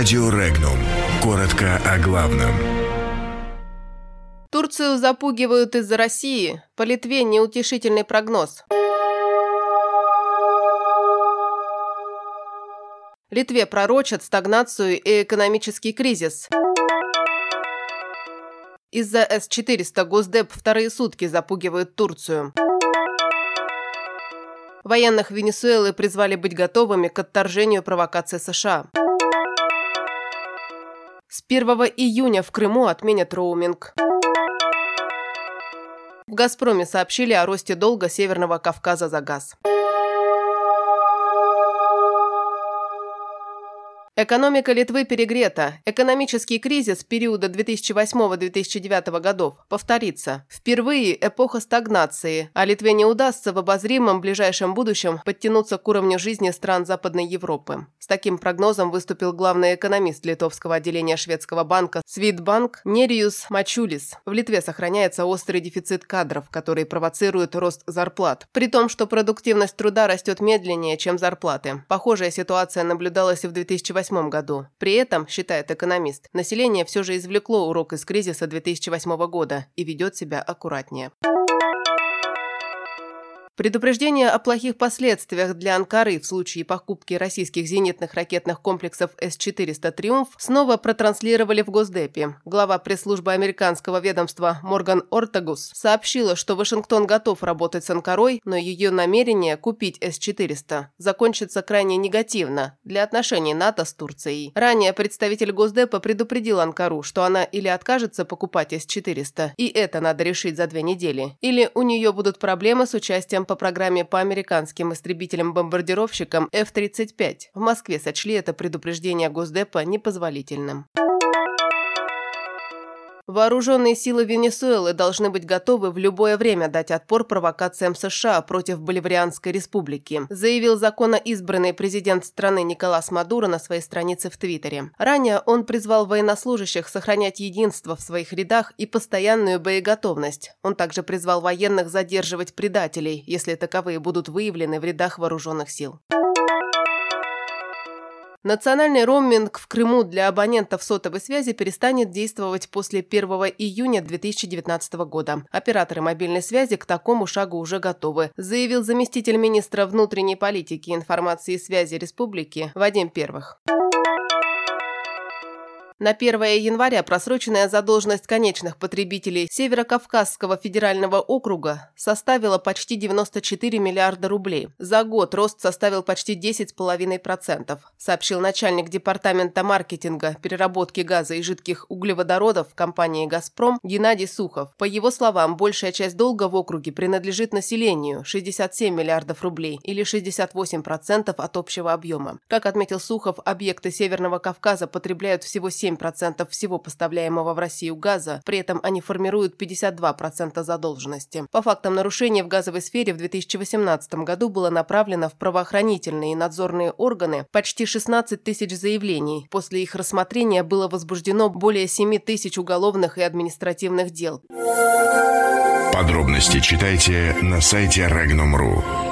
Радио Регнум. Коротко о главном. Турцию запугивают из-за России. По Литве неутешительный прогноз. Литве пророчат стагнацию и экономический кризис. Из-за С-400 Госдеп вторые сутки запугивают Турцию. Военных Венесуэлы призвали быть готовыми к отторжению провокации США. С 1 июня в Крыму отменят роуминг. В «Газпроме» сообщили о росте долга Северного Кавказа за газ. Экономика Литвы перегрета. Экономический кризис периода 2008-2009 годов повторится. Впервые эпоха стагнации, а Литве не удастся в обозримом ближайшем будущем подтянуться к уровню жизни стран Западной Европы. С таким прогнозом выступил главный экономист литовского отделения шведского банка Свитбанк Нериус Мачулис. В Литве сохраняется острый дефицит кадров, который провоцирует рост зарплат. При том, что продуктивность труда растет медленнее, чем зарплаты. Похожая ситуация наблюдалась и в 2008 2008 году. При этом, считает экономист, население все же извлекло урок из кризиса 2008 года и ведет себя аккуратнее. Предупреждение о плохих последствиях для Анкары в случае покупки российских зенитных ракетных комплексов С-400 «Триумф» снова протранслировали в Госдепе. Глава пресс-службы американского ведомства Морган Ортагус сообщила, что Вашингтон готов работать с Анкарой, но ее намерение купить С-400 закончится крайне негативно для отношений НАТО с Турцией. Ранее представитель Госдепа предупредил Анкару, что она или откажется покупать С-400, и это надо решить за две недели, или у нее будут проблемы с участием по программе по американским истребителям-бомбардировщикам F-35. В Москве сочли это предупреждение Госдепа непозволительным. Вооруженные силы Венесуэлы должны быть готовы в любое время дать отпор провокациям США против Боливарианской республики, заявил законно избранный президент страны Николас Мадуро на своей странице в Твиттере. Ранее он призвал военнослужащих сохранять единство в своих рядах и постоянную боеготовность. Он также призвал военных задерживать предателей, если таковые будут выявлены в рядах вооруженных сил. Национальный роуминг в Крыму для абонентов сотовой связи перестанет действовать после 1 июня 2019 года. Операторы мобильной связи к такому шагу уже готовы, заявил заместитель министра внутренней политики, информации и связи республики Вадим Первых. На 1 января просроченная задолженность конечных потребителей Северокавказского федерального округа составила почти 94 миллиарда рублей. За год рост составил почти 10,5%, сообщил начальник департамента маркетинга, переработки газа и жидких углеводородов компании «Газпром» Геннадий Сухов. По его словам, большая часть долга в округе принадлежит населению – 67 миллиардов рублей или 68% от общего объема. Как отметил Сухов, объекты Северного Кавказа потребляют всего 7 7% всего поставляемого в Россию газа, при этом они формируют 52% задолженности. По фактам нарушений в газовой сфере в 2018 году было направлено в правоохранительные и надзорные органы почти 16 тысяч заявлений. После их рассмотрения было возбуждено более 7 тысяч уголовных и административных дел. Подробности читайте на сайте Regnum.ru.